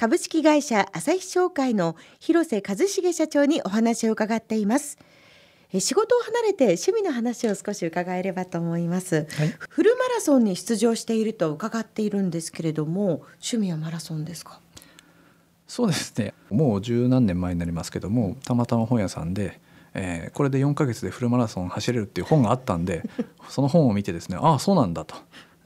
株式会社朝日商会の広瀬和重社長にお話を伺っています。仕事を離れて趣味の話を少し伺えればと思います、はい、フルマラソンに出場していると伺っているんですけれども趣味はマラソンですか？そうですね。もう十何年前になりますけどもたまたま本屋さんで、えー、これで4ヶ月でフルマラソン走れるっていう本があったんでその本を見てですねああそうなんだと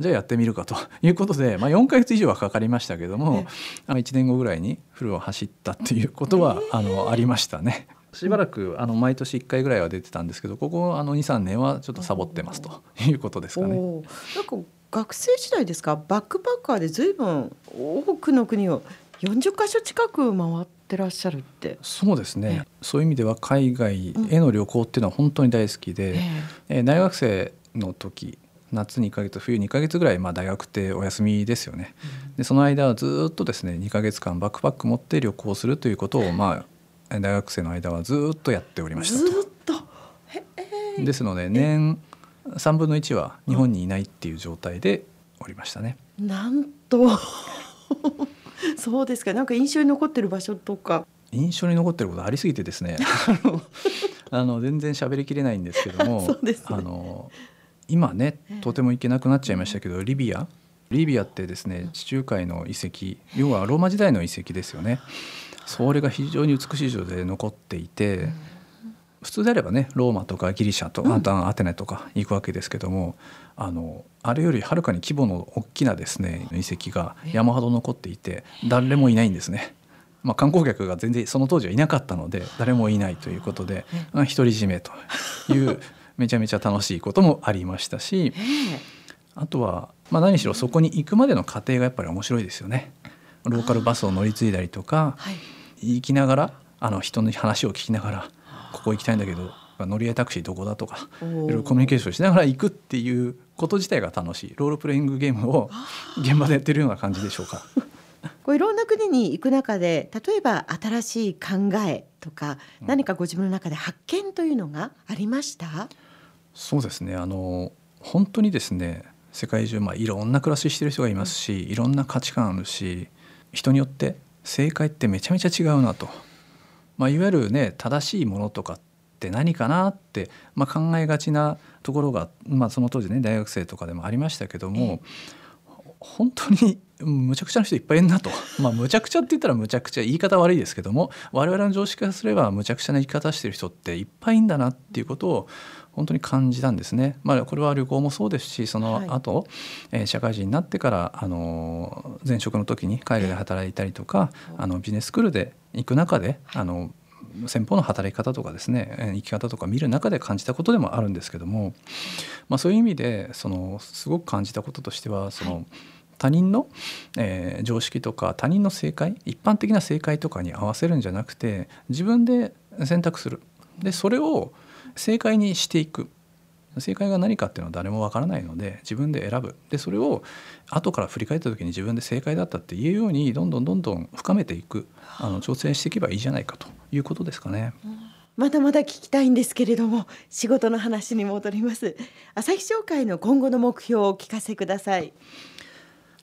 じゃあやってみるかということで、まあ、4ヶ月以上はかかりましたけども、えー、1年後ぐらいにフルを走ったっていうことは、えー、あのありましたね。しばらくあの毎年1回ぐらいは出てたんですけどここ23年はちょっとサボってますということですかね。なんか学生時代ですか？バックパッカーで随分多くの国を40か所近く回ってらっしゃるって。そうですね。そういう意味では海外への旅行っていうのは本当に大好きで、うん、えー、大学生の時夏2ヶ月冬2ヶ月ぐらいまあ大学ってお休みですよね、うん、でその間はずっとですね2ヶ月間バックパック持って旅行するということをまあ大学生の間はずっとやっておりましたずっと？ですので年3分の1は日本にいないっていう状態でおりましたね。なんと。そうですか。なんか印象に残ってる場所とか。印象に残ってることありすぎてですね。あの全然喋りきれないんですけども、ね、あの今ねとても行けなくなっちゃいましたけどリビア。リビアってですね地中海の遺跡要はローマ時代の遺跡ですよね。それが非常に美しい状態で残っていて、普通であればねローマとかギリシャとか、うん、アテネとか行くわけですけどもあのあれよりはるかに規模の大きなですね遺跡が山ほど残っていて誰もいないんですね。まあ、観光客が全然その当時はいなかったので誰もいないということで独り占めというめちゃめちゃ楽しいこともありましたしあとは、まあ、何しろそこに行くまでの過程がやっぱり面白いですよね。ローカルバスを乗り継いだりとか、はい、行きながらあの人の話を聞きながらここ行きたいんだけど乗り合いタクシーどこだとかいろいろコミュニケーションしながら行くっていうこと自体が楽しい。ロールプレイングゲームを現場でやってるような感じでしょうか。こういろんな国に行く中で例えば新しい考えとか、何かご自分の中で発見というのがありました？そうですね。あの本当にですね世界中、まあ、いろんな暮らししてる人がいますし、いろんな価値観あるし人によって正解ってめちゃめちゃ違うなと、まあ、いわゆるね正しいものとかって何かなって、まあ、考えがちなところが、まあ、その当時ね大学生とかでもありましたけども、本当にむちゃくちゃな人いっぱいいるなと。まあむちゃくちゃって言ったらむちゃくちゃ言い方悪いですけども我々の常識からすればむちゃくちゃな生き方してる人っていっぱいいんだなっていうことを本当に感じたんですね。まあ、これは旅行もそうですしその後、はい、えー、社会人になってからあの前職の時に海外で働いたりとか、あのビジネススクールで行く中であの先方の働き方とかですね生き方とか見る中で感じたことでもあるんですけども、まあ、そういう意味でそのすごく感じたこととしてはその、はい他人の、えー、常識とか他人の正解一般的な正解とかに合わせるんじゃなくて自分で選択する。でそれを正解にしていく。正解が何かっていうのは誰もわからないので自分で選ぶ。でそれを後から振り返った時に自分で正解だったって言えるようにどんどんどんどん深めていく。あの挑戦していけばいいじゃないかということですかね。まだまだ聞きたいんですけれども仕事の話に戻ります。朝日商会の今後の目標をお聞かせください。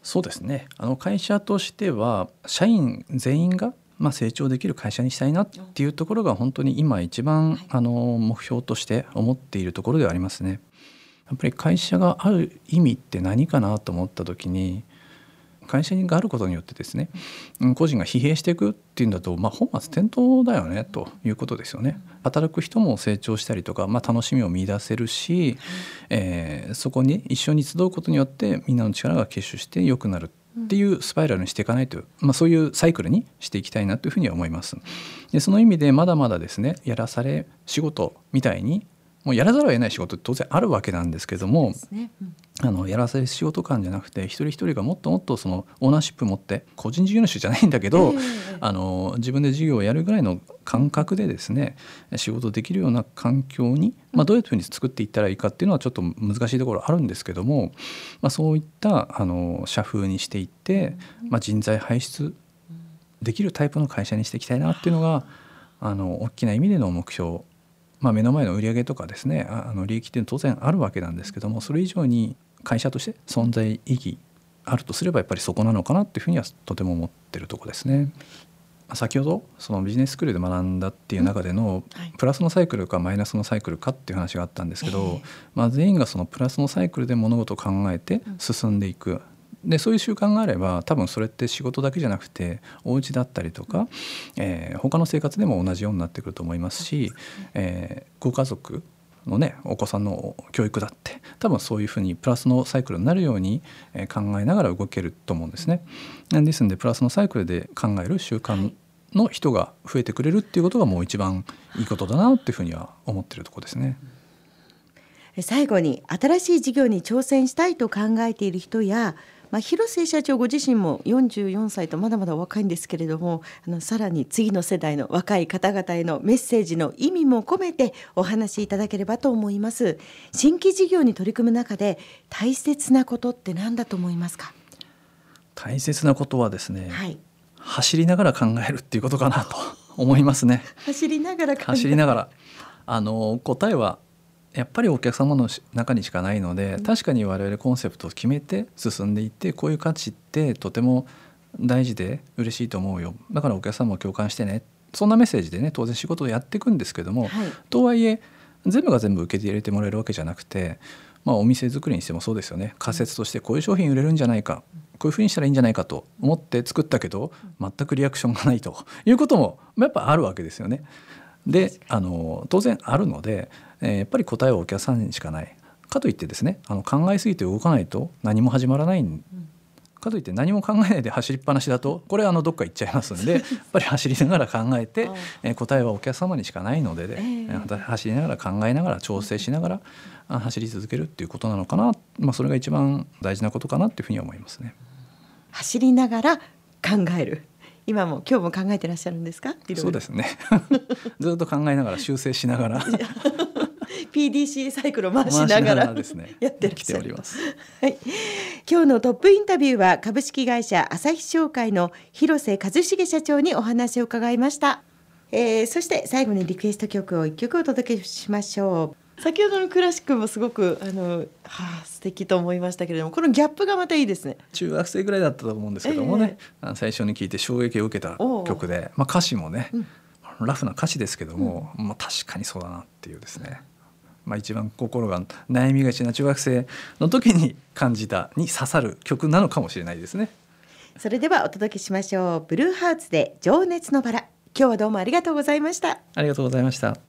そうですねあの会社としては社員全員がまあ、成長できる会社にしたいなっていうところが本当に今一番あの目標として思っているところではありますね。やっぱり会社がある意味って何かなと思った時に会社があることによってですね個人が疲弊していくっていうんだと、まあ、本末転倒だよねということですよね。働く人も成長したりとか、まあ、楽しみを見出せるし、えー、そこに一緒に集うことによってみんなの力が結集して良くなるっていうスパイラルにしていかないと、まあ、そういうサイクルにしていきたいなというふうには思います。でその意味でまだまだですねやらされ仕事みたいにもうやらざるを得ない仕事当然あるわけなんですけども、ね。うん、あのやらせる仕事感じゃなくて一人一人がもっともっとそのオーナーシップ持って個人事業主じゃないんだけど、えー、あの自分で事業をやるぐらいの感覚でですね仕事できるような環境に、まあ、どういうふうに作っていったらいいかっていうのはちょっと難しいところあるんですけども、まあ、そういったあの社風にしていって、まあ、人材輩出できるタイプの会社にしていきたいなっていうのがあの大きな意味での目標まあ、目の前の売上とかですねあの利益っていうのは当然あるわけなんですけどもそれ以上に会社として存在意義あるとすればやっぱりそこなのかなっていうふうにはとても思ってるとこですね。先ほどそのビジネススクールで学んだっていう中でのプラスのサイクルかマイナスのサイクルかっていう話があったんですけど、まあ、全員がそのプラスのサイクルで物事を考えて進んでいく。でそういう習慣があれば多分それって仕事だけじゃなくてお家だったりとか、えー、他の生活でも同じようになってくると思いますし、えー、ご家族のねお子さんの教育だって多分そういうふうにプラスのサイクルになるように考えながら動けると思うんですね。ですのでプラスのサイクルで考える習慣の人が増えてくれるっていうことがもう一番いいことだなっていうふうには思ってるとこですね。最後に新しい事業に挑戦したいと考えている人やまあ、広瀬社長ご自身も44歳とまだまだ若いんですけれどもあのさらに次の世代の若い方々へのメッセージの意味も込めてお話しいただければと思います。新規事業に取り組む中で大切なことって何だと思いますか？大切なことはですね、はい、走りながら考えるっていうことかなと思いますね。走りながら走りながら。あの答えはやっぱりお客様の中にしかないので、確かに我々コンセプトを決めて進んでいってこういう価値ってとても大事で嬉しいと思うよ。だからお客様も共感してね。そんなメッセージでね当然仕事をやっていくんですけども、はい、とはいえ全部が全部受け入れてもらえるわけじゃなくて、まあ、お店作りにしてもそうですよね。仮説としてこういう商品売れるんじゃないかこういうふうにしたらいいんじゃないかと思って作ったけど全くリアクションがないということもやっぱあるわけですよね。であの当然あるのでえやっぱり答えはお客さんにしかない。かといってですねあの考えすぎて動かないと何も始まらないかといって何も考えないで走りっぱなしだとこれあのどっか行っちゃいますんで やっぱり走りながら考えて、え答えはお客様にしかないので、ね、え。ー、走りながら考えながら調整しながら走り続けるっていうことなのかな、まあ、それが一番大事なことかなっていうふうに思いますね。走りながら考える。今も今日も考えてらっしゃるんですか？そうですね。ずっと考えながら修正しながら PDCA サイクルを回しながら やってきております。はい。今日のトップインタビューは株式会社朝日商会の広瀬一茂社長にお話を伺いました。えー、そして最後にリクエスト曲を一曲お届けしましょう。先ほどのクラシックもすごくあの、はあ、素敵と思いましたけれどもこのギャップがまたいいですね。中学生ぐらいだったと思うんですけどもね、えー、最初に聞いて衝撃を受けた曲で、まあ、歌詞もね、うん、ラフな歌詞ですけども、うん、まあ、確かにそうだなっていうですねまあ、一番心が悩みがちな中学生の時に感じたに刺さる曲なのかもしれないですね。それではお届けしましょう。ブルーハーツで情熱のバラ。今日はどうもありがとうございました。ありがとうございました